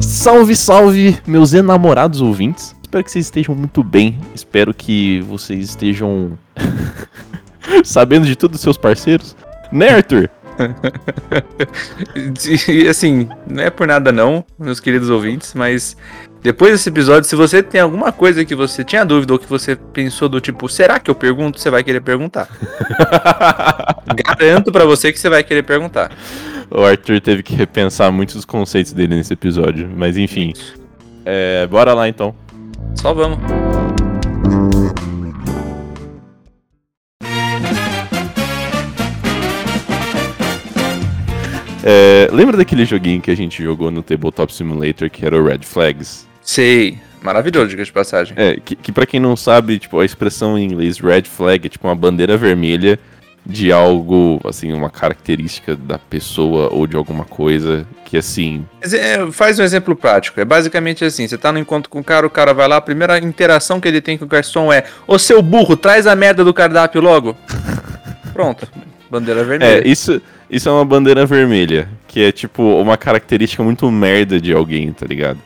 Salve, salve, meus enamorados ouvintes. Espero que vocês estejam muito bem. Espero que vocês estejam sabendo de tudo seus parceiros. Né, Arthur? e assim, não é por nada não, meus queridos ouvintes, mas depois desse episódio, se você tem alguma coisa que você tinha dúvida ou que você pensou do tipo, será que eu pergunto? Você vai querer perguntar. Garanto para você que você vai querer perguntar. O Arthur teve que repensar muitos dos conceitos dele nesse episódio, mas enfim. É, bora lá então. Só vamos. É, lembra daquele joguinho que a gente jogou no Tabletop Simulator que era o Red Flags? Sei. Maravilhoso, diga de passagem. É, que, que pra quem não sabe, tipo, a expressão em inglês red flag é tipo uma bandeira vermelha de algo, assim, uma característica da pessoa ou de alguma coisa que, assim... É, faz um exemplo prático. É basicamente assim, você tá no encontro com o cara, o cara vai lá, a primeira interação que ele tem com o garçom é Ô seu burro, traz a merda do cardápio logo. Pronto, bandeira vermelha. É, isso, isso é uma bandeira vermelha, que é, tipo, uma característica muito merda de alguém, tá ligado?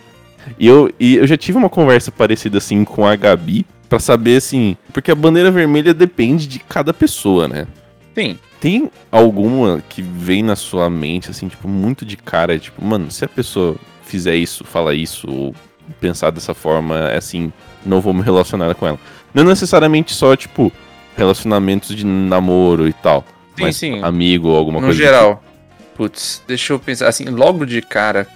E eu, e eu já tive uma conversa parecida assim com a Gabi, para saber assim, porque a bandeira vermelha depende de cada pessoa, né? Sim. Tem alguma que vem na sua mente, assim, tipo, muito de cara, tipo, mano, se a pessoa fizer isso, fala isso, ou pensar dessa forma, é assim, não vou me relacionar com ela. Não necessariamente só, tipo, relacionamentos de namoro e tal. Sim, mas sim. amigo ou alguma no coisa. No geral. Tipo. Putz, deixa eu pensar, assim, logo de cara,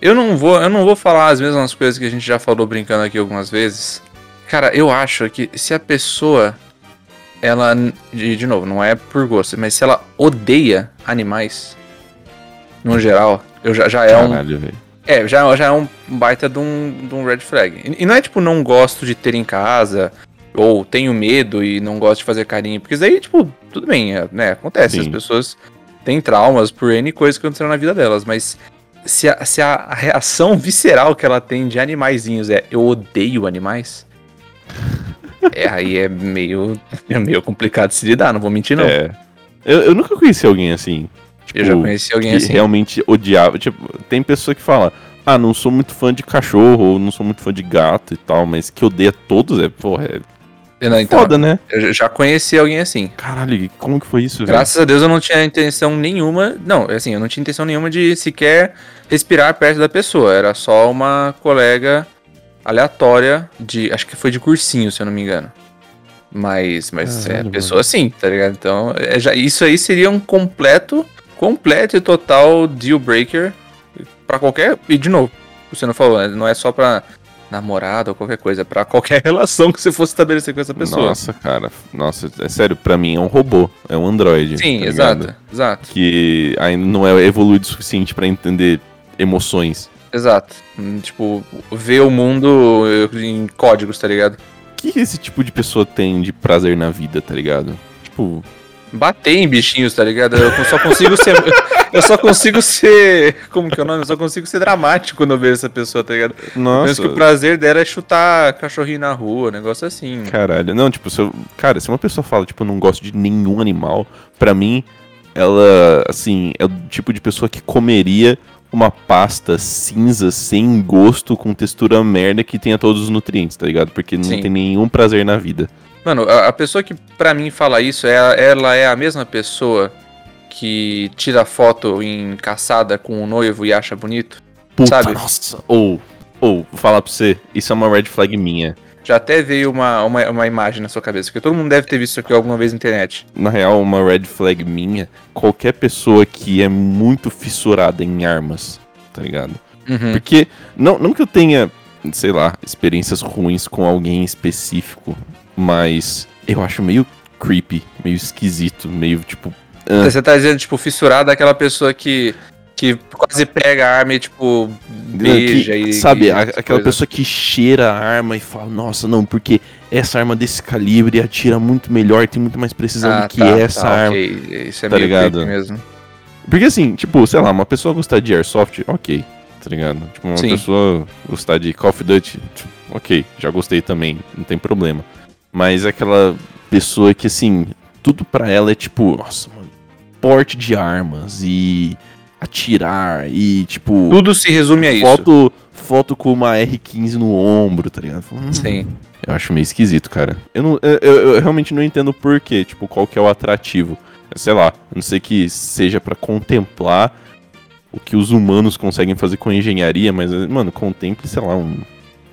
eu não vou, eu não vou falar as mesmas coisas que a gente já falou brincando aqui algumas vezes. Cara, eu acho que se a pessoa ela de, de novo, não é por gosto, mas se ela odeia animais no geral, eu já, já é Caralho, um véio. É, já, já é um baita de um, de um red flag. E, e não é tipo não gosto de ter em casa ou tenho medo e não gosto de fazer carinho, porque isso aí, tipo, tudo bem, é, né, acontece, Sim. as pessoas têm traumas por N coisas que aconteceram na vida delas, mas se a, se a reação visceral que ela tem de animaizinhos é eu odeio animais, é, aí é meio, é meio complicado de se lidar, não vou mentir não. É. Eu, eu nunca conheci alguém assim. Tipo, eu já conheci alguém que assim. realmente odiava. Tipo, tem pessoa que fala, ah, não sou muito fã de cachorro, ou não sou muito fã de gato e tal, mas que odeia todos, é, porra, é Não, então, foda, né? Eu já conheci alguém assim. Caralho, como que foi isso, velho? Graças a Deus eu não tinha intenção nenhuma. Não, assim, eu não tinha intenção nenhuma de sequer respirar perto da pessoa. Era só uma colega aleatória de. Acho que foi de cursinho, se eu não me engano. Mas, mas Caralho, é pessoa assim, tá ligado? Então, é, já, isso aí seria um completo, completo e total deal breaker pra qualquer. E de novo, você não falou, né? não é só pra namorada ou qualquer coisa, pra qualquer relação que você fosse estabelecer com essa pessoa. Nossa, cara. Nossa, é sério, pra mim é um robô, é um androide. Sim, tá exato, ligado? exato, Que ainda não é evoluído o suficiente pra entender emoções. exato. Hum, Tipo, ver o mundo eh, em códigos, tá ligado? O que esse tipo de pessoa tem de prazer na vida, tá ligado? Tipo, bater em bichinhos, tá ligado? Eu só consigo ser. eu só consigo ser. Como que é o nome? Eu só consigo ser dramático quando eu vejo essa pessoa, tá ligado? Nossa. penso que o prazer dela é chutar cachorrinho na rua, negócio assim. Caralho. Não, tipo, se eu, cara, se uma pessoa fala, tipo, não gosto de nenhum animal, pra mim, ela, assim, é o tipo de pessoa que comeria uma pasta cinza sem gosto, com textura merda que tenha todos os nutrientes, tá ligado? Porque não Sim. tem nenhum prazer na vida. Mano, a, a pessoa que pra mim fala isso, é, ela é a mesma pessoa que tira foto em caçada com o noivo e acha bonito. Puta, Sabe? nossa. Ou, ou, vou falar pra você, isso é uma red flag minha. Já até veio uma, uma, uma imagem na sua cabeça, porque todo mundo deve ter visto isso aqui alguma vez na internet. Na real, uma red flag minha, qualquer pessoa que é muito fissurada em armas, tá ligado? Uhum. Porque, não, não que eu tenha, sei lá, experiências ruins com alguém específico, mas eu acho meio creepy, meio esquisito, meio tipo. Ah, Você tá dizendo, tipo, fissurada aquela pessoa que, que quase pega a arma e, tipo, beija que- e. Sabe, e a- aquela coisas. pessoa que cheira a arma e fala, nossa, não, porque essa arma desse calibre atira muito melhor, tem muito mais precisão Ah, do que tá, essa tá, arma. ok. Isso é tá meio ligado? mesmo. Porque assim, tipo, sei lá, uma pessoa gostar de Airsoft, ok, tá ligado? Tipo, uma Sim. pessoa gostar de Call of Duty, tipo, ok, já gostei também, não tem problema. Mas é aquela pessoa que, assim, tudo pra ela é tipo, nossa, porte de armas e atirar e, tipo. Tudo se resume a isso. Foto, foto com uma R15 no ombro, tá ligado? Hum, Sim. Eu acho meio esquisito, cara. Eu, não, eu, eu- eu realmente não entendo por quê, tipo, qual que é o atrativo. Sei lá, a não sei que seja pra contemplar o que os humanos conseguem fazer com a engenharia, mas, mano, contemple, sei lá, um,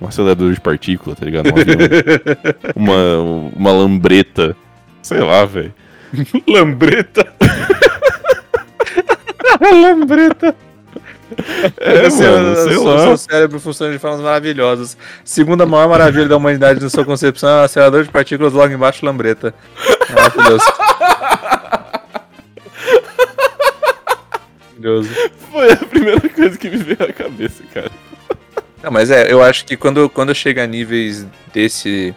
um acelerador de partícula, tá ligado? Um avião, uma, uma lambreta, sei lá, velho. Lambreta. Lambreta. É, Seu- mano, sei seu, lá. seu cérebro funciona de formas maravilhosas. Segunda maior maravilha da humanidade na sua concepção é o acelerador de partículas logo embaixo lambreta. Maravilhoso. Maravilhoso. Foi a primeira coisa que me veio à cabeça, cara. Não, mas é, eu acho que quando, quando chega a níveis desse.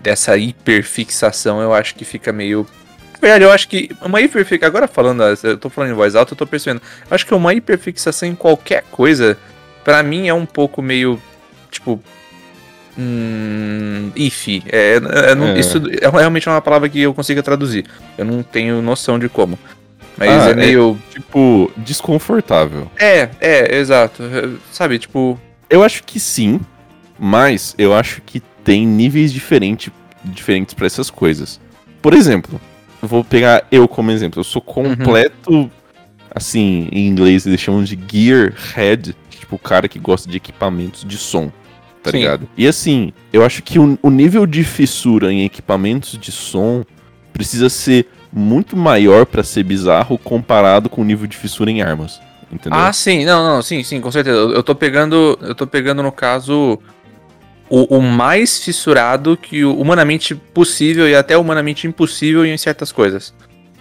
dessa hiperfixação, eu acho que fica meio. Verdade, eu acho que uma hiperfixação. Agora falando, eu tô falando em voz alta, eu tô percebendo. Eu acho que uma hiperfixação em qualquer coisa, pra mim é um pouco meio. Tipo. Hum. Ifi. É, é, não- É. Isso é realmente uma palavra que eu consiga traduzir. Eu não tenho noção de como. Mas Ah, é é- meio. Tipo, desconfortável. É, é, exato. Sabe, tipo. Eu acho que sim, mas eu acho que tem níveis diferente, diferentes pra essas coisas. Por exemplo, vou pegar eu como exemplo. Eu sou completo, assim, em inglês eles chamam de gearhead, tipo o cara que gosta de equipamentos de som, tá Sim. ligado? E assim, eu acho que o, o nível de fissura em equipamentos de som precisa ser muito maior pra ser bizarro comparado com o nível de fissura em armas. Entendeu? Ah, sim, não, não, sim, sim, com certeza. Eu, eu tô pegando, eu tô pegando no caso o, o mais fissurado que o humanamente possível e até humanamente impossível em certas coisas.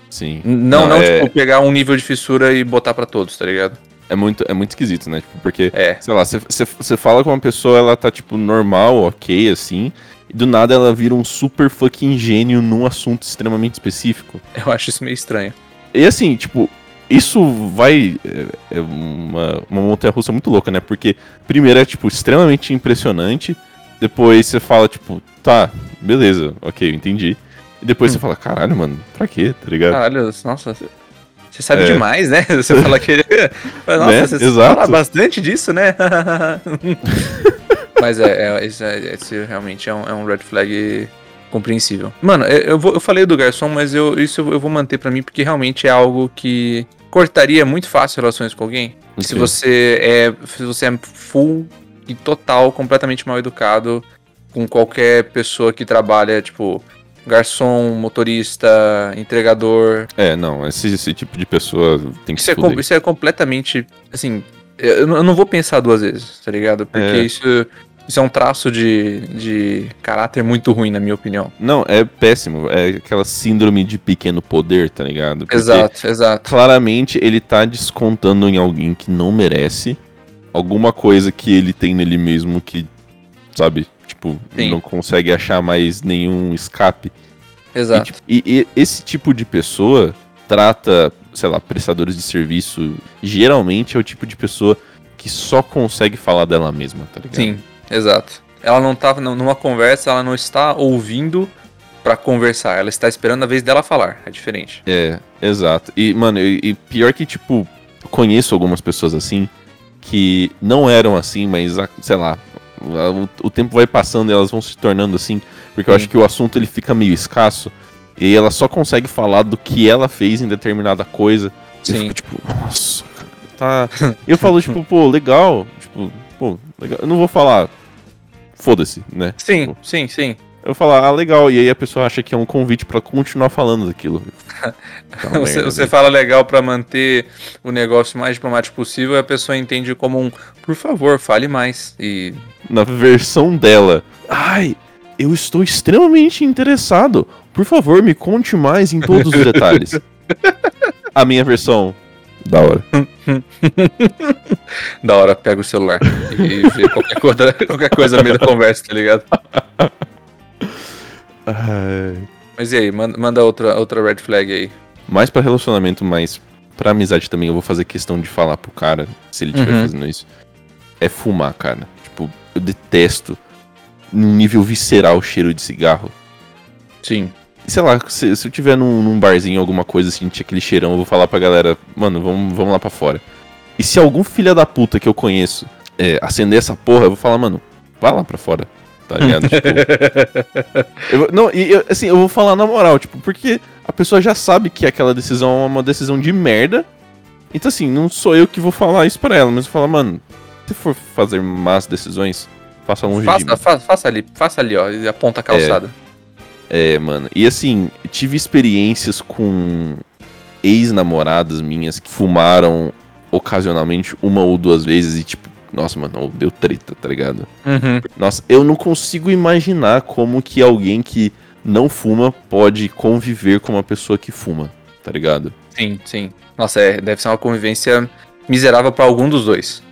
Sim. N- Não, não, é... tipo, pegar um nível de fissura e botar pra todos, tá ligado? É muito, é muito esquisito, né? Tipo, porque, É. sei lá, você fala com uma pessoa, ela tá, tipo, normal, ok, assim, e do nada ela vira um super fucking gênio num assunto extremamente específico. Eu acho isso meio estranho. E assim, tipo, isso vai. É, é uma, uma montanha russa muito louca, né? Porque, primeiro, é, tipo, extremamente impressionante. Depois você fala, tipo, tá, beleza, ok, eu entendi. E depois Hum. você fala, caralho, mano, pra quê, tá ligado? Caralho, nossa, você sabe É. demais, né? Você fala que. Nossa, Né? você Exato. fala bastante disso, né? Mas é, é, isso é- esse realmente é um, é um red flag compreensível. Mano, eu, eu vou- eu falei do garçom, mas eu, isso eu vou manter pra mim porque realmente é algo que cortaria muito fácil relações com alguém. Se Ok. você é se você é full e total, completamente mal educado com qualquer pessoa que trabalha, tipo, garçom, motorista, entregador, É, não, esse, esse tipo de pessoa tem que isso é, com- isso é completamente. Assim, eu não eu não vou pensar duas vezes, tá ligado? Porque É. isso, isso é um traço de, de caráter muito ruim, na minha opinião. Não, é péssimo. É aquela síndrome de pequeno poder, tá ligado? Porque Exato, exato. Claramente ele tá descontando em alguém que não merece alguma coisa que ele tem nele mesmo que, sabe, tipo, Sim. não consegue achar mais nenhum escape. E, Exato. tipo, e- e esse tipo de pessoa trata, sei lá, prestadores de serviço, geralmente é o tipo de pessoa que só consegue falar dela mesma, tá ligado? Sim, exato. Ela não tá num- numa conversa, ela não está ouvindo pra conversar, ela está esperando a vez dela falar. É diferente. É, exato. E, mano, e, e pior que, tipo, conheço algumas pessoas assim que não eram assim, mas, sei lá, o, tempo vai passando e elas vão se tornando assim, porque eu Sim. acho que o assunto ele fica meio escasso e ela só consegue falar do que ela fez em determinada coisa. Sim. fico, tipo, nossa, cara, tá. Eu falo, tipo, pô, legal, tipo, pô, legal. Eu não vou falar, foda-se, né? Sim, Tipo, sim, sim. Eu falar, ah, legal, e aí a pessoa acha que é um convite pra continuar falando daquilo. Uma Você, merda, você né? fala legal pra manter o negócio mais diplomático possível e a pessoa entende como um, por favor, fale mais. E na versão dela. Ai, eu estou extremamente interessado. Por favor, me conte mais em todos os detalhes. A minha versão. Da hora. da hora pega o celular e vê qualquer coisa, qualquer coisa no meio da conversa, tá ligado? Ai. Mas e aí, manda, manda outra, outra red flag aí. Mais pra relacionamento, mas pra amizade também, eu vou fazer questão de falar pro cara, se ele estiver Uhum. fazendo isso. É fumar, cara. Tipo, eu detesto num nível visceral o cheiro de cigarro. Sim. Sei lá, se, se eu tiver num, num barzinho, alguma coisa assim, tinha aquele cheirão, eu vou falar pra galera, mano, vamos, vamos lá pra fora. E se algum filho da puta que eu conheço é, acender essa porra, eu vou falar, mano, vai lá pra fora. Tá ligado? tipo, eu, não, e eu, assim, eu vou falar na moral, tipo, porque a pessoa já sabe que aquela decisão é uma decisão de merda. Então, assim, não sou eu que vou falar isso pra ela, mas eu falar, mano, se for fazer más decisões, faça longe de mim. Faça, fa- faça ali, faça ali, ó, e aponta a calçada. É, mano. E assim, tive experiências com ex-namoradas minhas que fumaram ocasionalmente uma ou duas vezes e tipo, nossa, mano, deu treta, tá ligado? Uhum. Nossa, eu não consigo imaginar como que alguém que não fuma pode conviver com uma pessoa que fuma, tá ligado? Sim, sim. Nossa, é, deve ser uma convivência miserável pra algum dos dois.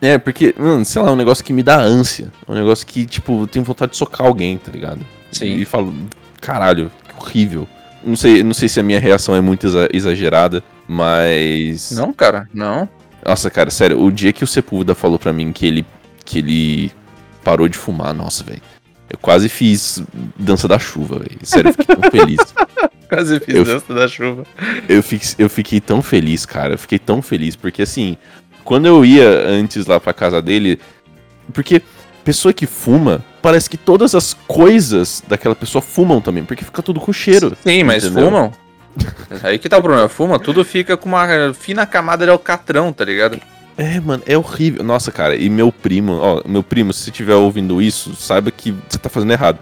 É, porque, mano, sei lá, é um negócio que me dá ânsia. É um negócio que, tipo, eu tenho vontade de socar alguém, tá ligado? Sim. E falo, caralho, que horrível. Não sei, não sei se a minha reação é muito exa- exagerada, mas. Não, cara, não. Nossa, cara, sério, o dia que o Sepúlveda falou pra mim que ele, que ele parou de fumar, nossa, velho. Eu quase fiz dança da chuva, velho. Sério, eu fiquei tão feliz. Quase fiz Eu- dança da chuva. Eu, fiquei, eu fiquei tão feliz, cara. Eu fiquei tão feliz, porque assim, quando eu ia antes lá pra casa dele. Porque pessoa que fuma, parece que todas as coisas daquela pessoa fumam também, porque fica tudo com cheiro. Sim, mas entendeu? fumam. Aí que tá o problema. Fuma, tudo fica com uma fina camada de alcatrão, tá ligado? É, mano, é horrível. Nossa, cara, e meu primo, ó, meu primo, se você estiver ouvindo isso, saiba que você tá fazendo errado.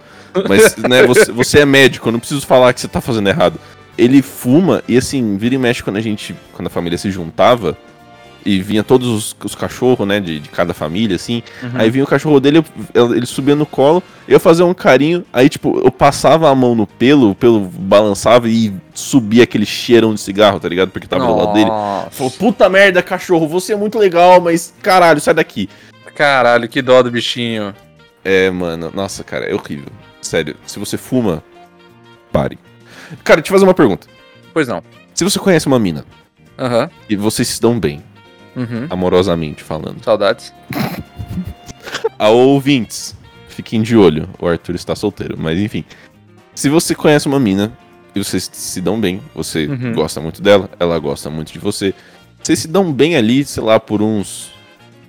Mas, né, você, você é médico, eu não preciso falar que você tá fazendo errado. Ele fuma, e assim, vira e mexe quando a gente, quando a família se juntava, e vinha todos os, os cachorros, né, de, de cada família, assim, aí vinha o cachorro dele, eu- ele subia no colo, eu fazia um carinho, aí, tipo, eu passava a mão no pelo, o pelo balançava e subia aquele cheirão de cigarro, tá ligado? Porque tava do lado dele. Nossa. Falou, puta merda, cachorro, você é muito legal, mas caralho, sai daqui. Caralho, que dó do bichinho. É, mano, nossa, cara, é horrível. Sério, se você fuma, pare. Cara, deixa eu fazer uma pergunta. Pois não. Se você conhece uma mina Aham. e vocês se dão bem, Uhum. amorosamente falando, Saudades. a ouvintes, fiquem de olho, o Arthur está solteiro, mas enfim. Se você conhece uma mina e vocês se dão bem, você Uhum. gosta muito dela, ela gosta muito de você, vocês se dão bem ali, sei lá, por uns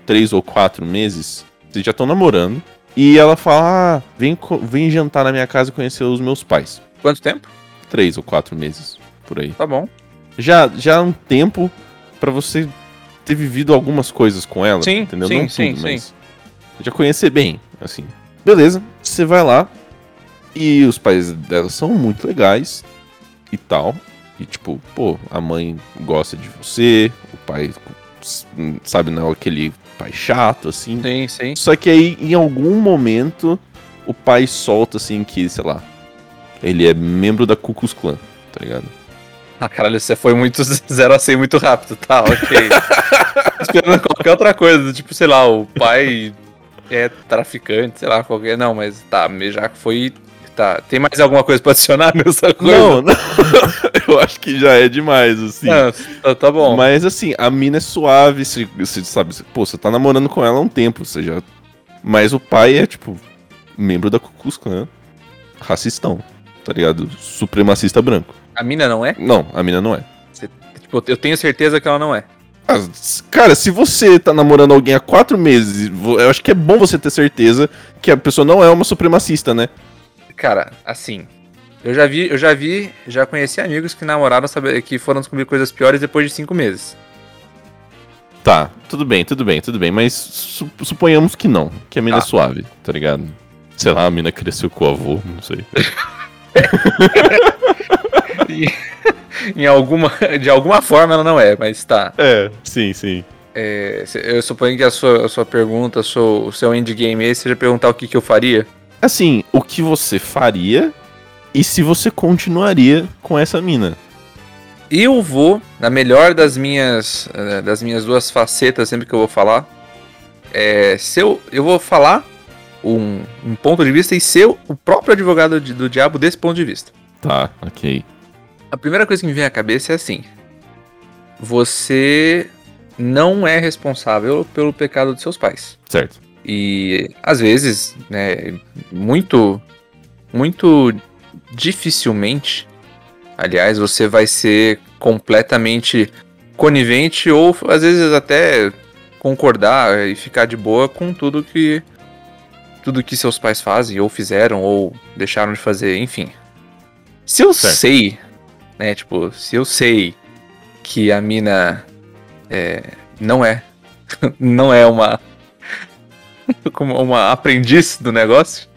três ou quatro meses, vocês já estão namorando, e ela fala, ah, vem, vem jantar na minha casa e conhecer os meus pais. Quanto tempo? Três ou quatro meses, por aí. Tá bom. Já, já é um tempo pra você ter vivido algumas coisas com ela, Sim, entendeu? sim, Não sim, tudo, sim. mas já conhecer bem, assim. Beleza, você vai lá e os pais dela são muito legais e tal. E tipo, pô, a mãe gosta de você, o pai, sabe, não é aquele pai chato, assim. Sim, sim. Só que aí, em algum momento, o pai solta, assim, que, sei lá, ele é membro da Ku Klux Klan, tá ligado? Ah, caralho, você foi muito 0 a 100 muito rápido, tá, ok. Esperando qualquer outra coisa, tipo, sei lá, o pai é traficante, sei lá, qualquer. Não, mas tá, já foi. Tá. Tem mais alguma coisa pra adicionar nessa coisa? Não, não. eu acho que já é demais, assim. Não, tá, tá bom. Mas assim, a mina é suave, você, você sabe, você- pô, você tá namorando com ela há um tempo, você já. Mas o pai é, tipo, membro da Klux Klan, racistão, tá ligado? Supremacista branco. A mina não é? Não, a mina não é. Tipo, eu tenho certeza que ela não é. Ah, cara, se você tá namorando alguém há quatro meses, eu acho que é bom você ter certeza que a pessoa não é uma supremacista, né? Cara, assim. Eu já vi, eu já vi, já conheci amigos que namoraram, sabe, que foram descobrir coisas piores depois de cinco meses. Tá, tudo bem, tudo bem, tudo bem, mas su- suponhamos que não, que a mina Tá. é suave, tá ligado? Sei lá, a mina cresceu com o avô, não sei. E, em alguma, de alguma forma ela não é, mas tá. É, sim, sim. É, eu suponho que a sua, a sua pergunta, o seu, o seu endgame aí seja perguntar o que, que eu faria. Assim, o que você faria e se você continuaria com essa mina? Eu vou, na melhor das minhas, eh, das minhas duas facetas, sempre que eu vou falar, é, se eu, eu vou falar um, um ponto de vista e ser o próprio advogado de- do diabo desse ponto de vista. Tá, ok. A primeira coisa que me vem à cabeça é assim: você não é responsável pelo pecado de seus pais. Certo. E às vezes, né, muito muito dificilmente, aliás, você vai ser completamente conivente ou às vezes até concordar e ficar de boa com tudo que tudo que seus pais fazem ou fizeram ou deixaram de fazer, enfim. Se eu Certo. sei, né, tipo, se eu sei que a mina é, não é não é uma como uma aprendiz do negócio,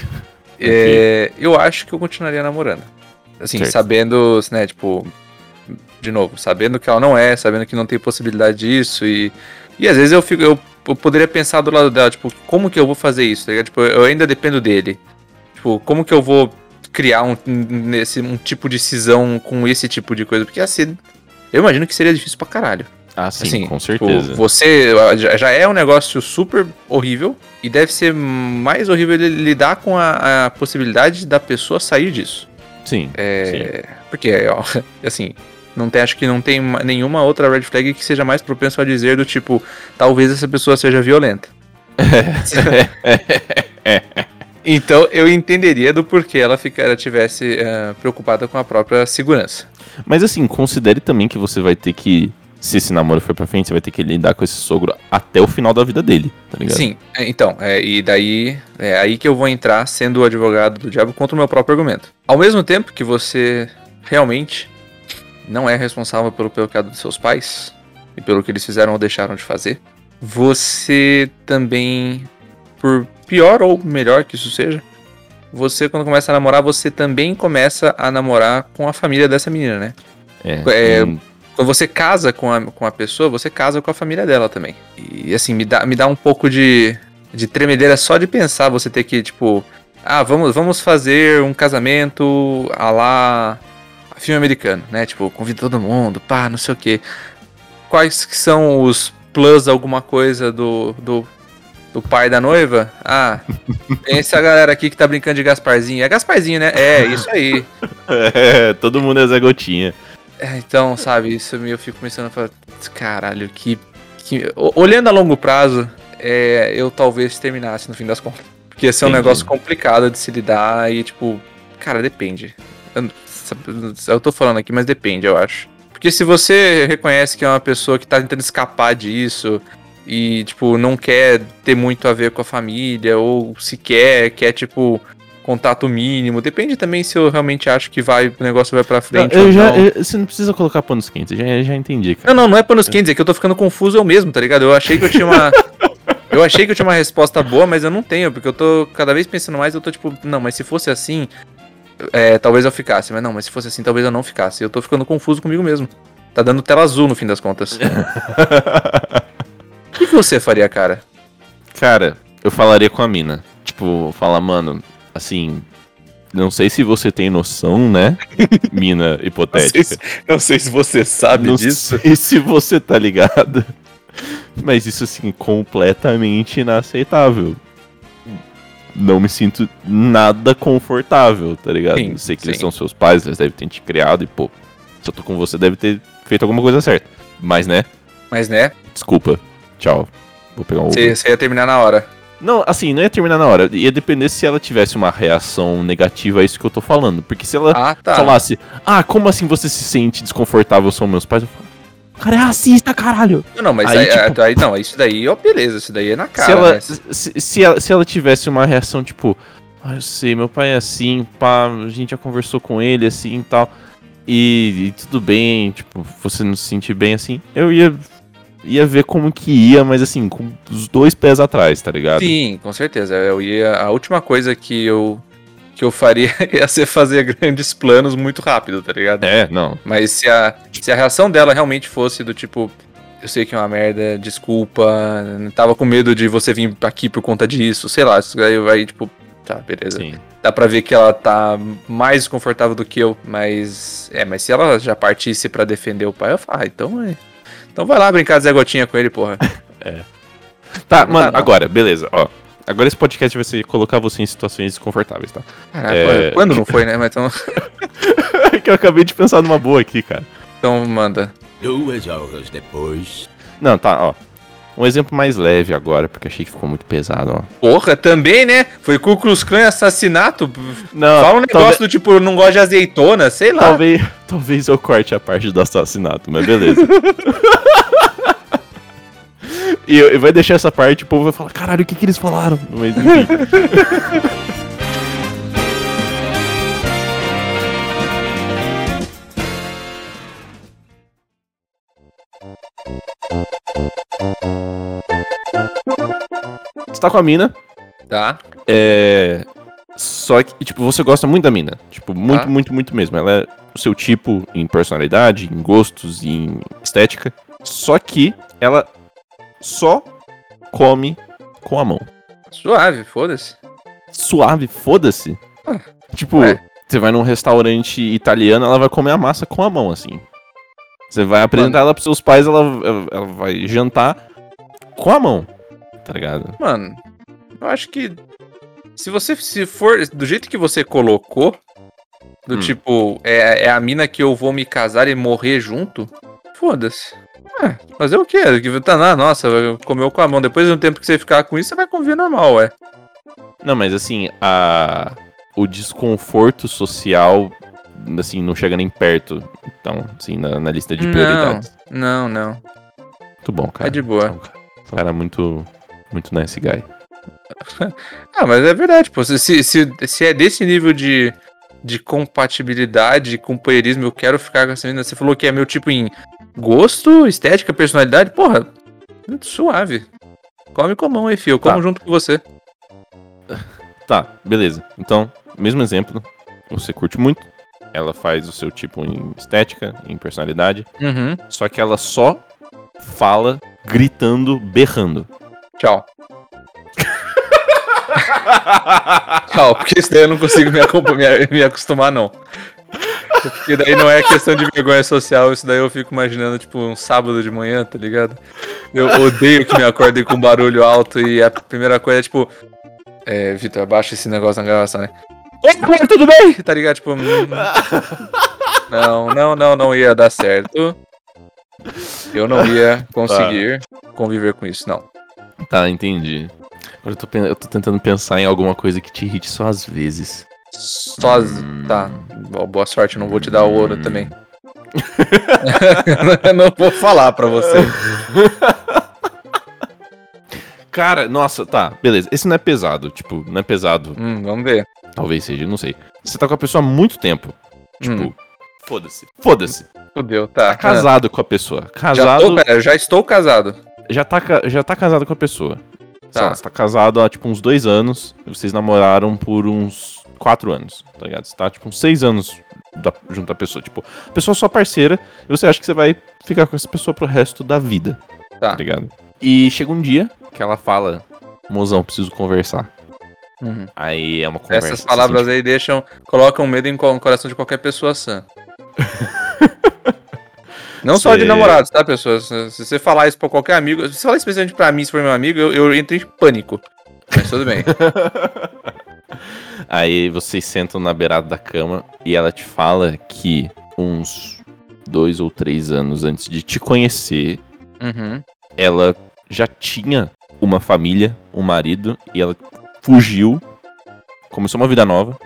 é, eu acho que eu continuaria namorando. Assim, Certo. sabendo, né, tipo, de novo, sabendo que ela não é, sabendo que não tem possibilidade disso e e às vezes eu fico eu, eu poderia pensar do lado dela, tipo, como que eu vou fazer isso, tá? Tipo, eu ainda dependo dele. Tipo, como que eu vou criar um, nesse, um tipo de cisão com esse tipo de coisa? Porque assim, eu imagino que seria difícil pra caralho. Ah, sim, Assim, com tipo, certeza. você já- é um negócio super horrível e deve ser mais horrível ele lidar com a, a possibilidade da pessoa sair disso. Sim, sim. É, porque, ó, assim, não tem, acho que não tem ma- nenhuma outra red flag que seja mais propenso a dizer do tipo, talvez essa pessoa seja violenta. então eu entenderia do porquê ela, fica, ela tivesse eh, preocupada com a própria segurança. Mas assim, considere também que você vai ter que. Se esse namoro for pra frente, você vai ter que lidar com esse sogro até o final da vida dele, tá ligado? Sim, é, então, é, e daí é aí que eu vou entrar sendo o advogado do diabo contra o meu próprio argumento. Ao mesmo tempo que você realmente não é responsável pelo pecado dos seus pais e pelo que eles fizeram ou deixaram de fazer, você também, por pior ou melhor que isso seja, você quando começa a namorar, você também começa a namorar com a família dessa menina, né? É, É, hum, Quando você casa com a, com a pessoa, você casa com a família dela também. E assim, me dá, me dá um pouco de, de tremedeira só de pensar você ter que, tipo, ah, vamos, vamos fazer um casamento a lá filme americano, né? Tipo, convida todo mundo, pá, não sei o quê. Quais que são os plus alguma coisa do, do, do pai da noiva? Ah, tem essa galera aqui que tá brincando de Gasparzinho. É Gasparzinho, né? É, isso aí. é, todo mundo é Zé Gotinha. É, então, sabe, isso eu fico pensando, caralho, que, que- Olhando a longo prazo, é, eu talvez terminasse no fim das contas. Porque ia ser um Entendi. negócio complicado de se lidar e, tipo, cara, depende. Eu, eu tô falando aqui, mas depende, eu acho. Porque se você reconhece que é uma pessoa que tá tentando escapar disso e, tipo, não quer ter muito a ver com a família, ou se quer, quer, tipo, contato mínimo. Depende também se eu realmente acho que vai, o negócio vai pra frente eu ou já, não. eu- você não precisa colocar panos quentes, eu já, já entendi, cara. Não, não, não é panos quentes, é que eu tô ficando confuso eu mesmo, tá ligado? Eu achei que eu tinha uma. eu achei que eu tinha uma resposta boa, mas eu não tenho, porque eu tô cada vez pensando mais, eu tô tipo, não, mas se fosse assim, é, talvez eu ficasse. Mas não, mas se fosse assim, talvez eu não ficasse. Eu tô ficando confuso comigo mesmo. Tá dando tela azul no fim das contas. O que você faria, cara? Cara, eu falaria com a mina. Tipo, falar, mano, assim. Não sei se você tem noção, né? Mina hipotética. não sei se você sabe não sei se você tá ligado. Mas isso, assim, completamente inaceitável. Não me sinto nada confortável, tá ligado? Sim, sei que eles sim. são seus pais, eles devem ter te criado e, pô, se eu tô com você, deve ter feito alguma coisa certa. Mas, né? Mas né, Desculpa. Tchau. Vou pegar um Uber. você ia terminar na hora. Não, assim, não ia terminar na hora. Ia depender se ela tivesse uma reação negativa a isso que eu tô falando. Porque se ela Ah, tá. falasse, ah, como assim você se sente desconfortável são meus pais? Eu falo, o cara é racista, caralho. Não, não, mas Aí, aí, tipo- aí- não, isso daí, ó, beleza, isso daí é na cara. se, ela, né? se, se ela, se ela tivesse uma reação tipo, ah, eu sei, meu pai é assim, pá, a gente já conversou com ele assim e tal. E, e tudo bem, tipo, você não se sentir bem assim, eu ia, ia ver como que ia, mas assim, com os dois pés atrás, tá ligado? Sim, com certeza. Eu ia. A última coisa que eu que eu faria ia ser fazer grandes planos muito rápido, tá ligado? É, não. Mas se a, se a reação dela realmente fosse do tipo, eu sei que é uma merda, desculpa, tava com medo de você vir aqui por conta disso, sei lá, isso aí vai tipo, tá, beleza. Sim. Dá pra ver que ela tá mais desconfortável do que eu, mas. É, mas se ela já partisse pra defender o pai, eu falo, ah, então é. Então vai lá brincar de Zé Gotinha com ele, porra. Tá, Não mano, dá, agora, beleza, ó. Agora esse podcast vai ser colocar você em situações desconfortáveis, tá? Caraca, É. quando não foi, né? Mas então, É que eu acabei de pensar numa boa aqui, cara. então manda. Duas horas depois. Não, tá, ó. Um exemplo mais leve agora, porque achei que ficou muito pesado, ó. Porra, também, né? Foi Ku Klux Klan assassinato. Não, Fala um negócio talvez, do tipo, não gosto de azeitona, sei lá. talvez, talvez eu corte a parte do assassinato, mas beleza. e, e vai deixar essa parte, o povo vai falar, caralho, o que, que eles falaram? Mas enfim. Você tá com a mina, Tá. é. Só que, tipo, você gosta muito da mina. Tipo, muito, Tá. muito, muito mesmo. Ela é o seu tipo em personalidade, em gostos, em estética. Só que ela só come com a mão. Suave, foda-se. Suave, foda-se. Ah, Tipo, ué. você vai num restaurante italiano, ela vai comer a massa com a mão, assim. Você vai apresentar ela pros seus pais, ela, ela, ela vai jantar com a mão. Tá ligado? Mano, eu acho que se você se for do jeito que você colocou, do Hum. tipo, é, é a mina que eu vou me casar e morrer junto, foda-se. É, fazer o quê? Que tá na nossa, comeu com a mão. Depois de um tempo que você ficar com isso, você vai conviver normal, ué. Não, mas assim, a... o desconforto social, assim, não chega nem perto. Então, assim, na, na lista de Não. prioridades. Não, não. Muito bom, cara. É de boa. Cara, Cara, muito, muito nice guy. Ah, mas é verdade, pô. Se, se, se, é desse nível de, de compatibilidade, companheirismo, eu quero ficar com essa menina. Você falou que é meu tipo em gosto, estética, personalidade. Porra, muito suave. Come com a mão aí, filho. Eu como Tá. junto com você. Tá, beleza. Então, mesmo exemplo, você curte muito. Ela faz o seu tipo em estética, em personalidade. Uhum. Só que ela só fala gritando, berrando. Tchau. Tchau, porque isso daí eu não consigo me, me- me acostumar, não. Porque daí não é questão de vergonha social, isso daí eu fico imaginando, tipo, um sábado de manhã, tá ligado? Eu odeio que me acordem com barulho alto e a primeira coisa é, tipo... É, Vitor, abaixa esse negócio na gravação, né? Oi, galera, tudo bem? Tá ligado? Tipo... hum, Não, não, não, não ia dar certo. Eu não ia conseguir conviver com isso, não. Tá, entendi. Agora eu tô, eu tô tentando pensar em alguma coisa que te irrite só às vezes. Só. Hum. Tá. Bo- Boa sorte, não vou te dar o ouro também. eu não vou falar pra você. Cara, nossa, tá, beleza. Esse não é pesado, tipo, não é pesado. Hum, vamos ver. Talvez seja, não sei. Você tá com a pessoa há muito tempo. Tipo, Hum. foda-se. Foda-se. Fudeu, tá. Tá casado com a pessoa. Já, Casado. tô, pera, eu já estou casado. Já tá, já tá casado com a pessoa. Tá. lá, você tá casado há tipo uns dois anos, vocês namoraram por uns quatro anos, tá ligado? Você tá tipo uns seis anos da- junto à pessoa. Tipo, a pessoa é sua parceira, e você acha que você vai ficar com essa pessoa pro resto da vida, Tá. tá ligado? E chega um dia que ela fala, mozão, preciso conversar. Uhum. Aí é uma conversa. Essas você palavras sente- aí deixam. colocam medo em no coração de qualquer pessoa sã. Não só de namorados, tá, pessoas? Se você falar isso pra qualquer amigo, se você falar especialmente pra mim, se for meu amigo, eu, eu entro em pânico. Mas tudo bem. Aí vocês sentam na beirada da cama e ela te fala que uns dois ou três anos antes de te conhecer, Uhum. ela já tinha uma família, um marido, e ela fugiu, começou uma vida nova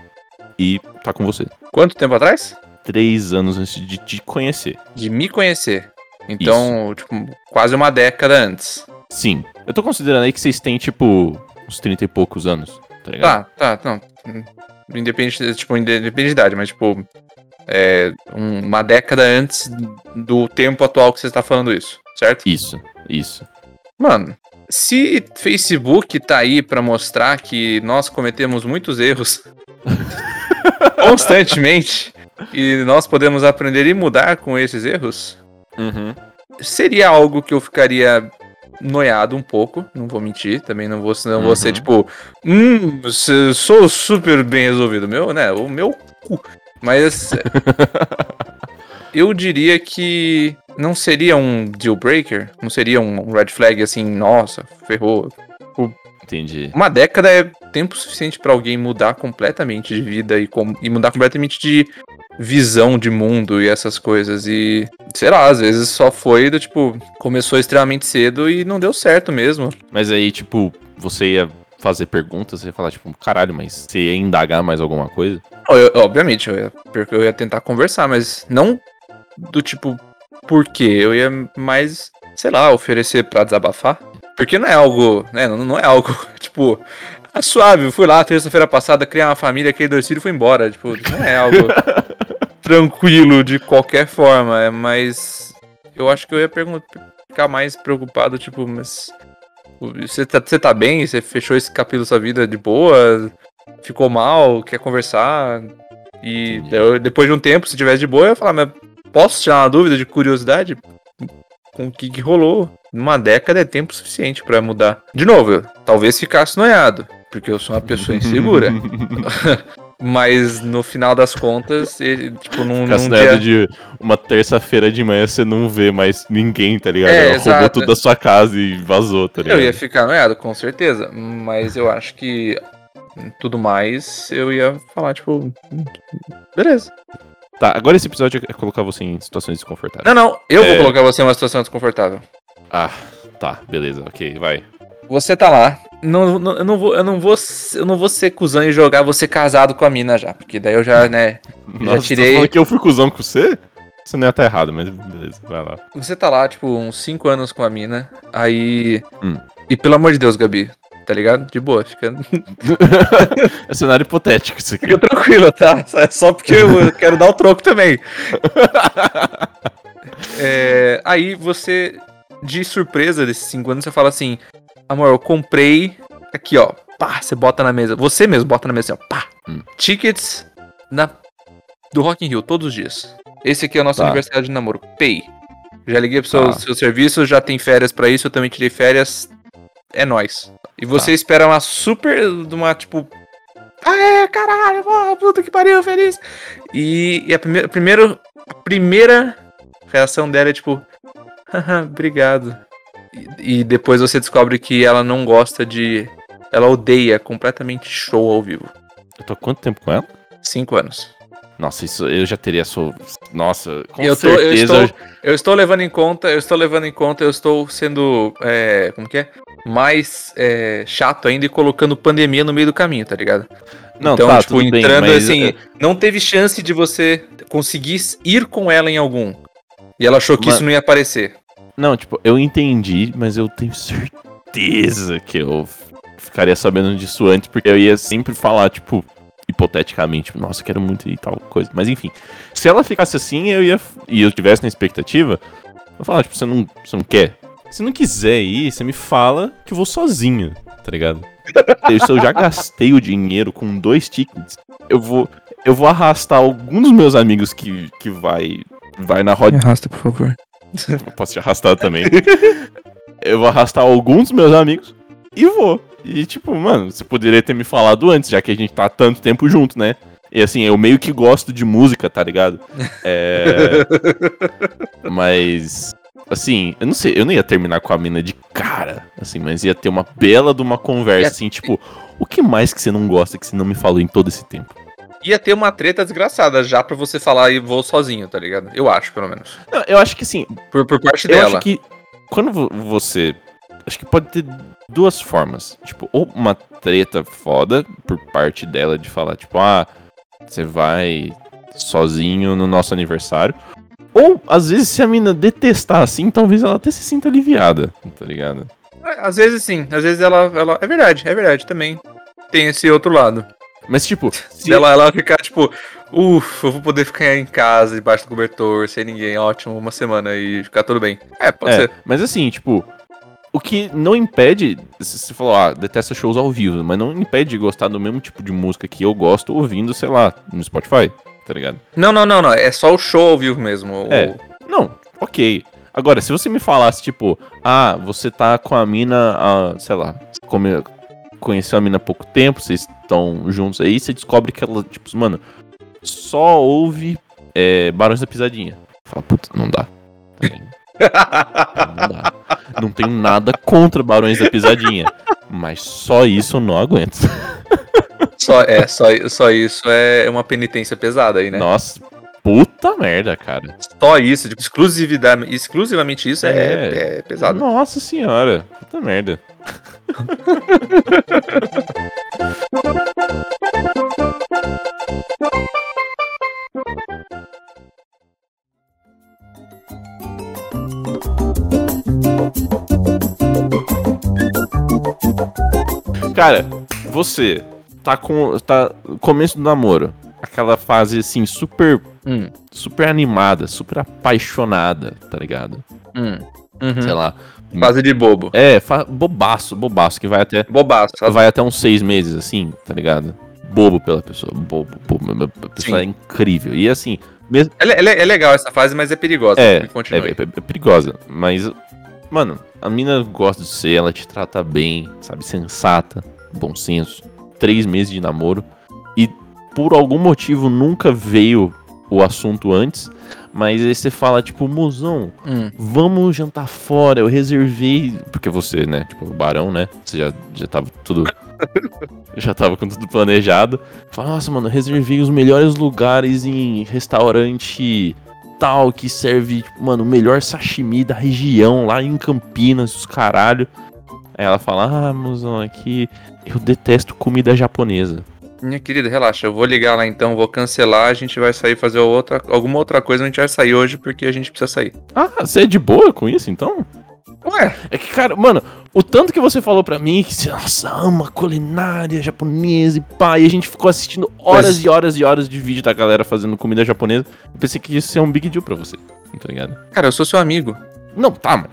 e tá com você. Quanto tempo atrás? Três anos antes de te conhecer. De me conhecer. Então, tipo, quase uma década antes. Sim. Eu tô considerando aí que vocês têm, tipo, uns 30 e poucos anos, tá ligado? Tá, tá, não. Independente, tipo, independente de idade, mas tipo. É um- uma década antes do tempo atual que você está falando isso, certo? Isso, isso. Mano, se Facebook tá aí pra mostrar que nós cometemos muitos erros constantemente e nós podemos aprender e mudar com esses erros, Uhum. seria algo que eu ficaria noiado um pouco, não vou mentir, também não vou, não vou ser Uhum. tipo, hum, sou super bem resolvido, meu, né, o meu cu. Mas eu diria que não seria um deal breaker, não seria um red flag assim, nossa, ferrou. Entendi. Uma década é tempo suficiente pra alguém mudar completamente de vida e, e mudar completamente de visão de mundo e essas coisas. E, sei lá, às vezes só foi do tipo, começou extremamente cedo e não deu certo mesmo. Mas aí, tipo, você ia fazer perguntas, você ia falar, tipo, caralho, mas você ia indagar mais alguma coisa? Eu, obviamente, eu ia, eu ia tentar conversar, mas não do tipo, por quê? Eu ia mais, sei lá, oferecer pra desabafar. Porque não é algo, né? Não, não é algo, tipo, ah, suave, fui lá terça-feira passada, criar uma família, criei dois filhos e fui embora. Tipo, não é algo tranquilo de qualquer forma, é mas eu acho que eu ia ficar mais preocupado, tipo, mas você tá, você tá bem? Você fechou esse capítulo da sua vida de boa? Ficou mal? Quer conversar? E eu, depois de um tempo, se tivesse de boa, eu ia falar, mas posso tirar uma dúvida de curiosidade? Com o que, que rolou? Numa década é tempo suficiente para mudar. De novo, talvez ficasse noiado porque eu sou uma pessoa insegura. Mas no final das contas, ele, tipo, num, num dia... de uma terça-feira de manhã você não vê mais ninguém, tá ligado? É, Ela roubou tudo da sua casa e vazou, tá ligado? Eu ia ficar noiado, com certeza. Mas eu acho que tudo mais eu ia falar, tipo, beleza. Tá, agora esse episódio é colocar você em situações desconfortáveis. Não, não, eu é... vou colocar você em uma situação desconfortável. Ah, tá, beleza, ok, vai. Você tá lá, não, não, eu, não vou, eu, não vou, eu não vou ser cuzão e jogar você casado com a mina já. Porque daí eu já, né. Nossa, já tirei. Você que eu fui cuzão com você? Você não ia estar errado, mas beleza, vai lá. Você tá lá, tipo, uns 5 anos com a mina. Aí. Hum. E pelo amor de Deus, Gabi, tá ligado? De boa, fica. é cenário hipotético isso aqui. Fica tranquilo, tá? É só porque eu quero dar o troco também. é, aí você, de surpresa desses 5 anos, você fala assim: Amor, eu comprei. Aqui, ó. Pá, você bota na mesa. Você mesmo bota na mesa, assim, ó. Pá. Hum. Tickets na, do Rock in Rio, todos os dias. Esse aqui é o nosso tá. aniversário de namoro. Pay. Já liguei pro seu, tá. seu serviço, já tem férias para isso, eu também tirei férias. É nós. E você tá. espera uma super. uma, tipo. Ah, é, caralho, oh, puta que pariu, feliz. E, e a, primeira, primeiro, a primeira reação dela é tipo. Haha, obrigado. E, depois você descobre que ela não gosta de. Ela odeia completamente show ao vivo. Eu tô há quanto tempo com ela? Cinco anos. Nossa, isso eu já teria sua. Nossa, com eu tô, certeza. Eu estou, eu estou, levando em conta, eu estou levando em conta, eu estou sendo. É, como que é? Mais é, chato ainda e colocando pandemia no meio do caminho, tá ligado? Não, então, tá, tipo, entrando bem, assim, é- não teve chance de você conseguir ir com ela em algum. E ela achou que mas... isso não ia aparecer. Não, tipo, eu entendi, mas eu tenho certeza que eu ficaria sabendo disso antes, porque eu ia sempre falar, tipo, hipoteticamente, nossa, eu quero muito e tal coisa. Mas enfim, se ela ficasse assim, eu ia. E eu tivesse na expectativa, eu falar, tipo, você não, você não quer? Se não quiser ir, você me fala que eu vou sozinho, tá ligado? Se eu já gastei o dinheiro com dois tickets, eu vou. Eu vou arrastar alguns dos meus amigos que, que vai, vai na roda. Me arrasta, por favor. Eu posso te arrastar também. eu vou arrastar alguns dos meus amigos e vou. E tipo, mano, você poderia ter me falado antes, já que a gente tá há tanto tempo junto, né? E assim, eu meio que gosto de música, tá ligado? É. mas. Assim, eu não sei, eu não ia terminar com a mina de cara, assim, mas ia ter uma bela de uma conversa, assim, tipo, o que mais que você não gosta que você não me falou em todo esse tempo? Ia ter uma treta desgraçada já pra você falar e vou sozinho, tá ligado? Eu acho, pelo menos. Não, eu acho que sim. Por, por parte eu dela. Eu acho que quando você. Acho que pode ter duas formas. Tipo, ou uma treta foda por parte dela de falar, tipo, ah, você vai sozinho no nosso aniversário. Ou, às vezes, se a mina detestar assim, talvez ela até se sinta aliviada, tá ligado? É, às vezes sim, às vezes ela, ela. É verdade, é verdade também. Tem esse outro lado. Mas, tipo, se ela, ela ficar, tipo, ufa, eu vou poder ficar em casa, debaixo do cobertor, sem ninguém, ótimo, uma semana e ficar tudo bem. É, pode é, ser. Mas assim, tipo, o que não impede, você falou, ah, detesta shows ao vivo, mas não impede de gostar do mesmo tipo de música que eu gosto ouvindo, sei lá, no Spotify, tá ligado? Não, não, não, não, é só o show ao vivo mesmo. É, não, ok. Agora, se você me falasse, tipo, ah, você tá com a mina, ah, sei lá, como conheceu a mina há pouco tempo, vocês estão juntos aí, você descobre que ela, tipo, mano, só ouve é, Barões da Pisadinha. Fala, puta, não dá. não dá. Não tenho nada contra Barões da Pisadinha. Mas só isso eu não aguento. Só, é, só, só isso é uma penitência pesada aí, né? Nossa, Puta merda, cara. Só isso, tipo, exclusividade, exclusivamente isso é, É. é pesado. Nossa senhora. Puta merda. Cara, você tá com. tá começo do namoro. Aquela fase assim, super. Hum, super animada, super apaixonada, tá ligado? hum, uhum. Sei lá. Fase de bobo. É, bobaço, bobaço, que vai até. Bobaço. Vai até uns seis meses, assim, tá ligado? Bobo pela pessoa. Bobo, bobo. A pessoa Sim. é incrível. E assim, mesmo. É, é é legal essa fase, mas é perigosa. É, é, é- é perigosa. Mas, mano, a mina gosta de você, ela te trata bem, sabe? Sensata, bom senso. Três meses de namoro. E por algum motivo nunca veio o assunto antes. Mas aí você fala, tipo, mozão, Hum. vamos jantar fora, eu reservei. Porque você, né? Tipo, o barão, né? Você já, já tava tudo. já tava com tudo planejado. Fala, nossa, mano, reservei os melhores lugares em restaurante tal que serve, tipo, mano, o melhor sashimi da região, lá em Campinas, os caralho. Aí ela fala, ah, mozão, aqui eu detesto comida japonesa. Minha querida, relaxa. Eu vou ligar lá então, vou cancelar. A gente vai sair fazer outra, alguma outra coisa. A gente vai sair hoje porque a gente precisa sair. Ah, você é de boa com isso, então? Ué, É que, cara, mano, o tanto que você falou pra mim que você, nossa, ama culinária japonesa e pá, e a gente ficou assistindo horas Mas- e horas e horas de vídeo da galera fazendo comida japonesa, eu pensei que isso ia ser um big deal pra você, tá ligado? cara, eu sou seu amigo. Não, tá, mas.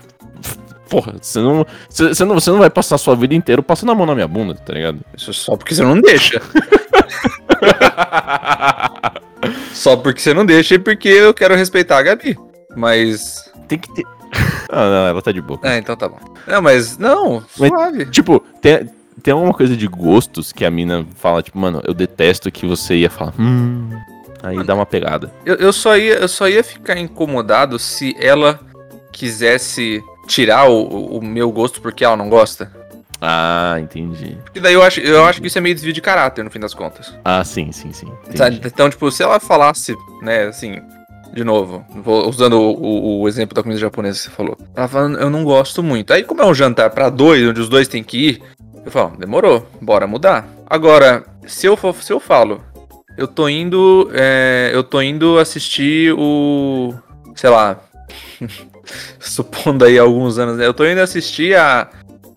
Porra, você não, você, você não. Você não vai passar a sua vida inteira passando a mão na minha bunda, tá ligado? Isso só porque você não deixa. só porque você não deixa e porque eu quero respeitar a Gabi. Mas. Tem que ter. Ah, não, ela tá de boa. É, então tá bom. Não, mas. Não, Mas- suave. Tipo, tem, tem alguma coisa de gostos que a mina fala, tipo, mano, eu detesto que você ia falar, hum. Aí dá uma pegada. Eu, eu, só ia, eu só ia ficar incomodado se ela quisesse tirar o, o meu gosto porque ela não gosta. Ah, entendi. Porque daí eu acho, eu acho que isso é meio desvio de caráter, no fim das contas. Ah, sim, sim, sim. Entendi. Então, tipo, se ela falasse, né, assim, de novo, usando o, o- exemplo da comida japonesa que você falou. Ela falando, eu não gosto muito. Aí, como é um jantar pra dois, onde os dois têm que ir, eu falo, demorou, bora mudar. Agora, se eu, for, se eu falo, eu tô indo, é, eu tô indo assistir o, sei lá, supondo aí alguns anos, né, eu tô indo assistir a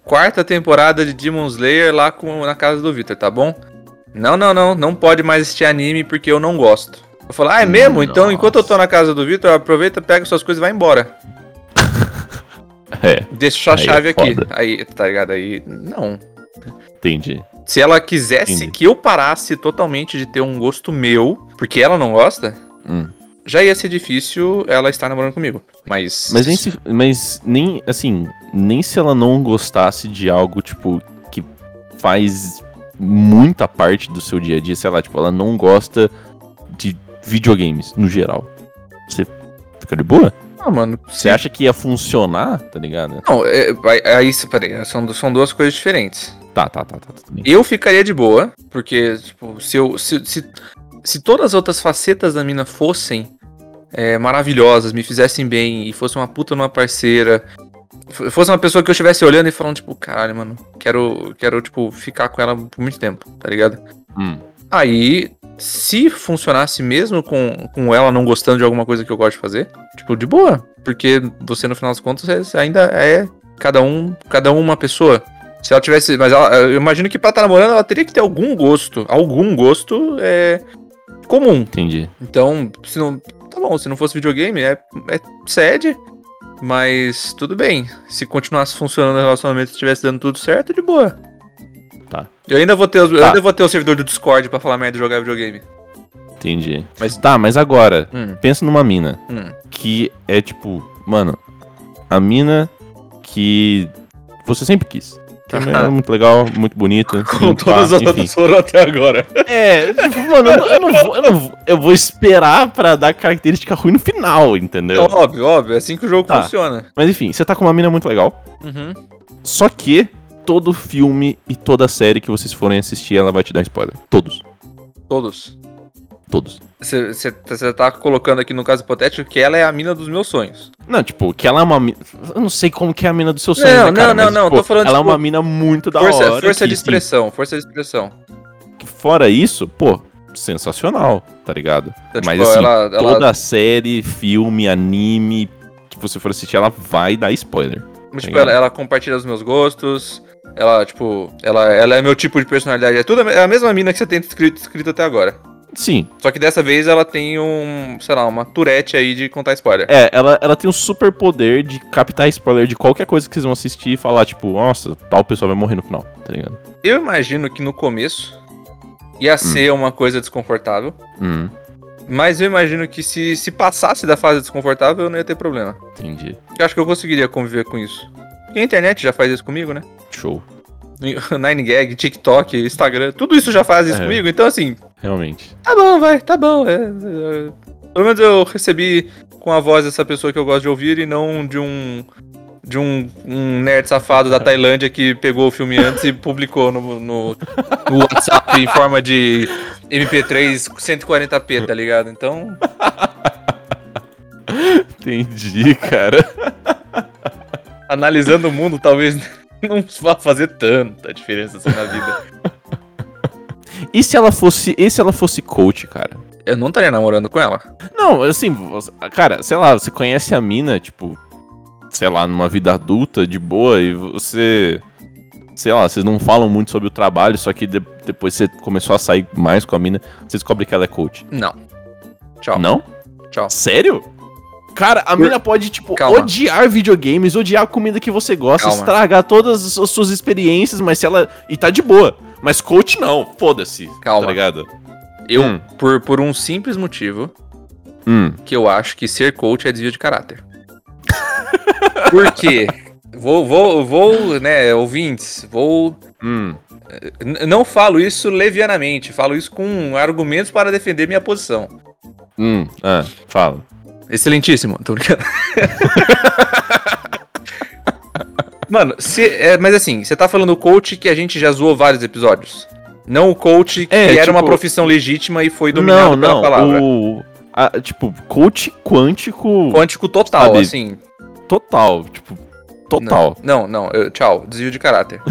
quarta temporada de Demon Slayer lá com, na casa do Victor, tá bom? Não, não, não, não pode mais assistir anime porque eu não gosto. Eu falo, ah, é mesmo? Então, Nossa. enquanto eu tô na casa do Victor, aproveita, pega suas coisas e vai embora. É, Deixa a é chave aqui. foda. Aí, tá ligado? Aí, não. entendi. Se ela quisesse Entendi. que eu parasse totalmente de ter um gosto meu, porque ela não gosta, Hum. Já ia ser difícil ela estar namorando comigo. Mas. Mas nem se. Mas nem, assim, nem se ela não gostasse de algo, tipo, que faz muita parte do seu dia a dia, sei lá, tipo, ela não gosta de videogames no geral. Você fica de boa? Ah, mano. Você acha que ia funcionar, tá ligado? Não, é, aí- aí, peraí, são, são duas coisas diferentes. Tá, tá, tá, tá. bem. Eu ficaria de boa, porque, tipo, se eu. Se, se, se todas as outras facetas da mina fossem é, maravilhosas, me fizessem bem e fosse uma puta numa parceira. Fosse uma pessoa que eu estivesse olhando e falando, tipo, caralho, mano, quero, quero, tipo, ficar com ela por muito tempo, tá ligado? Hum, Aí, se funcionasse mesmo com, com ela não gostando de alguma coisa que eu gosto de fazer, tipo, de boa. Porque você, no final das contas, é- ainda é cada um, cada um uma pessoa. Se ela tivesse. Mas ela- eu imagino que pra estar namorando, ela teria que ter algum gosto. Algum gosto é comum. entendi. Então, se não. Tá bom, se não fosse videogame, é, é sede. Mas tudo bem. Se continuasse funcionando o relacionamento e estivesse dando tudo certo, de boa. Tá. Eu ainda vou ter, os- eu Tá. ainda vou ter o servidor do Discord pra falar merda de jogar videogame. Entendi. Mas tá, mas agora, Hum, pensa numa mina hum. que é tipo, mano, a mina que você sempre quis. Que é muito legal, muito bonita. Com todas as outras foram até agora. É, mano, eu não, eu não vou, eu não vou- eu vou esperar pra dar característica ruim no final, entendeu? Óbvio, óbvio. É assim que o jogo Tá. funciona. Mas enfim, você tá com uma mina muito legal. Uhum. Só que todo filme e toda série que vocês forem assistir, ela vai te dar spoiler. Todos. Todos. Todos. Você tá colocando aqui no caso hipotético que ela é a mina dos meus sonhos. Não, tipo, que ela é uma mina. Eu não sei como que é a mina do seu sonho. Não, né, cara? não, Mas, não, tipo, tô falando, Ela tipo, é uma mina muito da força hora. força que, de expressão, força de expressão. fora isso, pô, sensacional, tá ligado? Então, Mas tipo, assim, ela- ela- toda série, filme, anime que você for assistir, ela vai dar spoiler. Mas, tipo, Legal. ela, ela compartilha os meus gostos. Ela, tipo, ela, ela é meu tipo de personalidade. É tudo a- é a mesma mina que você tem escrito, escrito até agora. Sim, Só que dessa vez ela tem um, sei lá, uma turete aí de contar spoiler. é, ela, ela tem um super poder de captar spoiler de qualquer coisa que vocês vão assistir e falar, tipo, nossa, tal pessoa vai morrer no final, tá ligado? Eu imagino que no começo ia ser uma coisa desconfortável. Hum, Mas eu imagino que se, se passasse da fase desconfortável, eu não ia ter problema. entendi. Eu acho que eu conseguiria conviver com isso. Porque a internet já faz isso comigo, né? Show. Nine Gag, TikTok, Instagram, tudo isso já faz isso É. comigo. Então, assim, Realmente. Tá bom, vai, tá bom. é, é, pelo menos eu recebi com a voz dessa pessoa que eu gosto de ouvir e não de um. De um, um nerd safado da Tailândia que pegou o filme antes e publicou no, no, no WhatsApp em forma de MP3 140p, tá ligado? Então, Entendi, cara. analisando o mundo, talvez não vá fazer tanta diferença assim na vida. E se ela fosse. E se ela fosse coach, cara? Eu não estaria namorando com ela. Não, assim, cara, sei lá, você conhece a mina, tipo, sei lá, numa vida adulta, de boa, e você. Sei lá, vocês não falam muito sobre o trabalho, só que de- depois você começou a sair mais com a mina, você descobre que ela é coach. Não. Tchau. Não? Tchau. Sério? Cara, a Por- mina pode, tipo, Calma. odiar videogames, odiar a comida que você gosta, Calma. estragar todas as suas experiências, mas se ela. E tá de boa. Mas coach não, foda-se. Calma. Tá ligado? Eu, Hum. por, por um simples motivo, Hum. que eu acho que ser coach é desvio de caráter. Por quê? Vou, vou, vou, né, ouvintes, vou. Hum. Não falo isso levianamente, falo isso com argumentos para defender minha posição. Hum. Ah, fala. Excelentíssimo, tô brincando. Mano, se, é, mas assim, você tá falando coach que a gente já zoou vários episódios. Não o coach que É, era uma tipo- profissão legítima e foi dominado Não, pela não. palavra. O. a- tipo, coach quântico Quântico total, Sabe, assim. total. Tipo, total. Não, não, eu- tchau, desvio de caráter.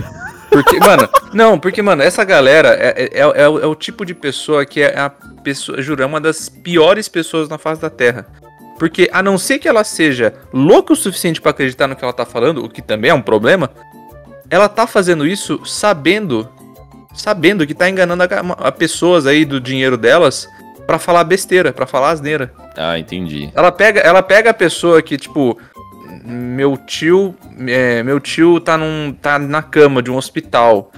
Porque, mano, não, porque, mano, essa galera é, é, é, é o, é o tipo de pessoa que é a pessoa, juro, é uma das piores pessoas na face da Terra. Porque, a não ser que ela seja louca o suficiente pra acreditar no que ela tá falando, o que também é um problema, ela tá fazendo isso sabendo, sabendo que tá enganando a, a pessoas aí do dinheiro delas pra falar besteira, pra falar asneira. Ah, entendi. Ela pega, ela pega a pessoa que, tipo, meu tio, é, meu tio tá, num, tá na cama de um hospital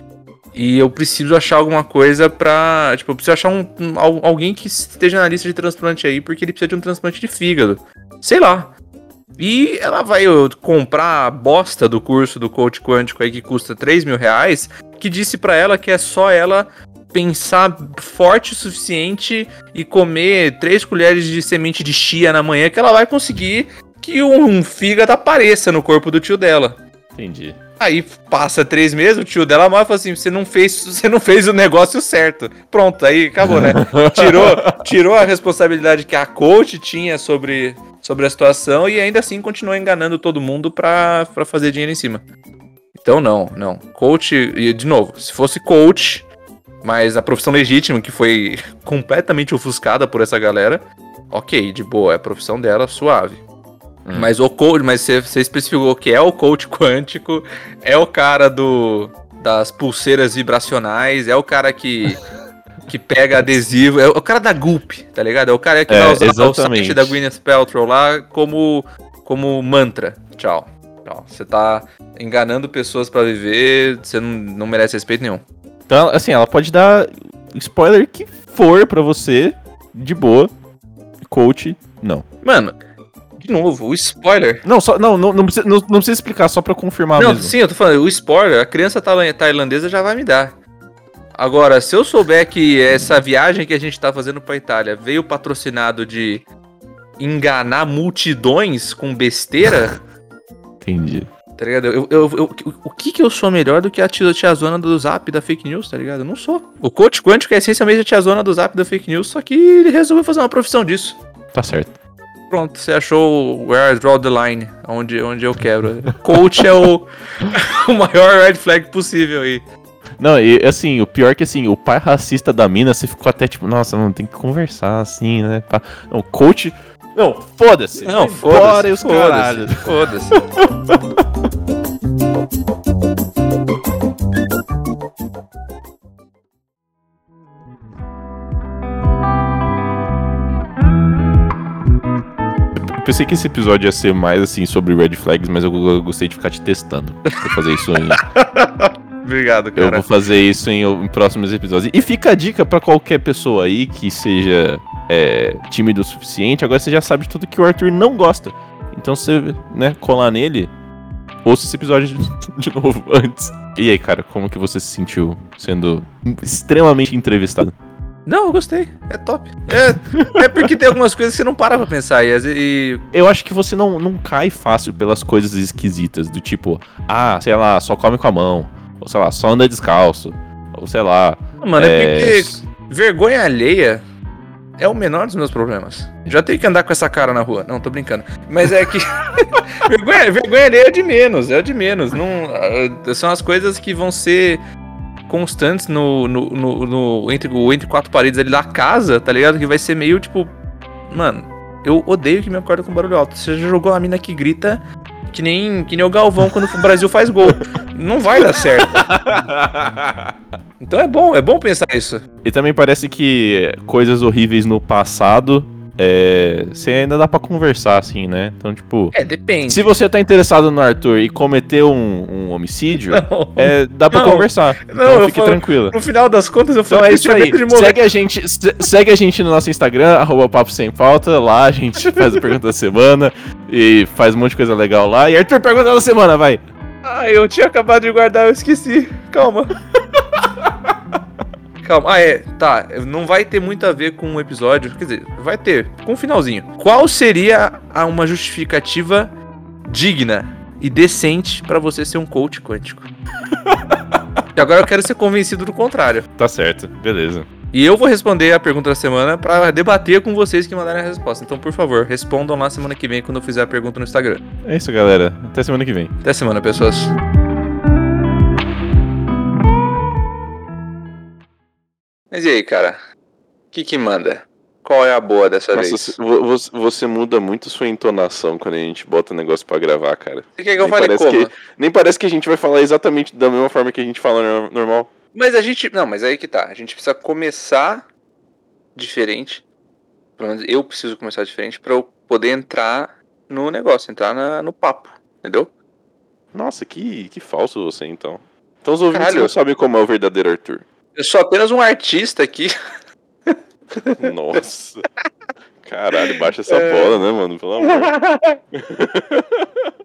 e eu preciso achar alguma coisa pra, tipo, eu preciso achar um, um- al- alguém que esteja na lista de transplante aí porque ele precisa de um transplante de fígado. Sei lá. E ela vai ó, comprar a bosta do curso do coach quântico aí que custa 3 mil reais, que disse pra ela que é só ela pensar forte o suficiente e comer três colheres de semente de chia na manhã que ela vai conseguir que um fígado apareça no corpo do tio dela. Entendi. Aí passa três meses, o tio dela morre e fala assim: você não fez, você não fez o negócio certo. Pronto, aí acabou, né? Tirou, tirou a responsabilidade que a coach tinha sobre, sobre a situação e ainda assim continuou enganando todo mundo pra, pra fazer dinheiro em cima. Então não, não. Coach, e de novo, se fosse coach, mas a profissão legítima que foi completamente ofuscada por essa galera, ok, de boa, é a profissão dela, suave. Hum. Mas o coach, mas você, você especificou que é o coach quântico, é o cara do das pulseiras vibracionais, é o cara que que pega adesivo, é o cara da Gulp, tá ligado? É o cara que É, vai usar o exatamente. site da Gwyneth Paltrow lá como como mantra. Tchau. Tchau. Você tá enganando pessoas pra viver, você não, não merece respeito nenhum. Então, assim, ela pode dar spoiler que for pra você, de boa. Coach, não. Mano, de novo, o spoiler Não, só, não, não, não, precisa, não, não precisa explicar, só pra confirmar não, mesmo. sim, eu tô falando, o spoiler, a criança tailan- tailandesa já vai me dar. Agora, se eu souber que essa viagem que a gente tá fazendo pra Itália veio patrocinado de enganar multidões com besteira, Entendi. Tá ligado? Eu, eu, eu- o que que eu sou melhor do que a tia- tiazona do zap da fake news, tá ligado? Eu não sou. O coach quântico é essencialmente a tiazona do zap da fake news, só que ele resolveu fazer uma profissão disso. Tá certo. Pronto, você achou o where I draw the line, onde, onde eu quebro. Coach é o, o maior red flag possível aí. Não, e assim, o pior é que assim, o pai racista da mina, você ficou até tipo, nossa, mano, tem que conversar assim, né? pá. Não, o coach. Não, foda-se. Não, e caralho. foda-se, foda-se. Eu pensei que esse episódio ia ser mais assim sobre red flags, mas eu, eu gostei de ficar te testando. Vou fazer isso em. Obrigado, Eu cara. vou fazer isso em, em próximos episódios. E fica a dica pra qualquer pessoa aí que seja é, tímido o suficiente. Agora você já sabe tudo que o Arthur não gosta. Então você, né, colar nele, ouça esse episódio de, de novo antes. E aí, cara, como que você se sentiu sendo extremamente entrevistado? Não, eu gostei. É top. É, é porque tem algumas coisas que você não para pra pensar. E, às vezes- e Eu acho que você não, não cai fácil pelas coisas esquisitas, do tipo, ah, sei lá, só come com a mão. Ou sei lá, só anda descalço. Ou sei lá. Mano, é, é, porque vergonha alheia é o menor dos meus problemas. Já tenho que andar com essa cara na rua. Não, tô brincando. Mas é que. vergonha, vergonha alheia é de menos, é o de menos. Não, ah, são as coisas que vão ser constantes no, no, no- no- entre, entre quatro paredes ali da casa, tá ligado? Que vai ser meio tipo. Mano, eu odeio que me acorda com barulho alto. Você já jogou uma mina que grita que nem, que nem o Galvão quando o Brasil faz gol. Não vai dar certo. Então é bom, é bom pensar isso. E também parece que coisas horríveis no passado, é, você ainda dá pra conversar, assim, né? Então, tipo, É, depende. se você tá interessado no Arthur e cometeu um, um homicídio, Não. é, dá pra Não. conversar. Não, então fique falo- tranquilo. No final das contas, eu Então falo é isso aí. Segue a, gente, se- segue a gente no nosso Instagram, arroba Papo Sem Pauta. Lá a gente faz a pergunta da semana e faz um monte de coisa legal lá. E Arthur, pergunta da semana, vai. Ah, eu tinha acabado de guardar, eu esqueci. Calma. Calma. Ah, é. Tá. Não vai ter muito a ver com o episódio. Quer dizer, vai ter. Com o finalzinho. Qual seria a- uma justificativa digna e decente pra você ser um coach quântico? e agora eu quero ser convencido do contrário. Tá certo, beleza. E eu vou responder a pergunta da semana pra debater com vocês que mandarem a resposta. Então, por favor, respondam lá semana que vem quando eu fizer a pergunta no Instagram. É isso, galera. Até semana que vem. Até semana, pessoas. Mas e aí, cara? O que que manda? Qual é a boa dessa Nossa, vez? você- vo- você, muda muito sua entonação quando a gente bota negócio pra gravar, cara. Você quer que eu Nem fale como? que- Nem parece que a gente vai falar exatamente da mesma forma que a gente fala no- normal. Mas a gente. Não, mas aí que tá. A gente precisa começar diferente. Pelo menos eu preciso começar diferente pra eu poder entrar no negócio, entrar na- no papo. Entendeu? Nossa, que, que falso você, então. Então os ouvintes Caralho. não sabem como é o verdadeiro Arthur. Eu sou apenas um artista aqui. Nossa. Caralho, baixa essa É. bola, né, mano? Pelo amor.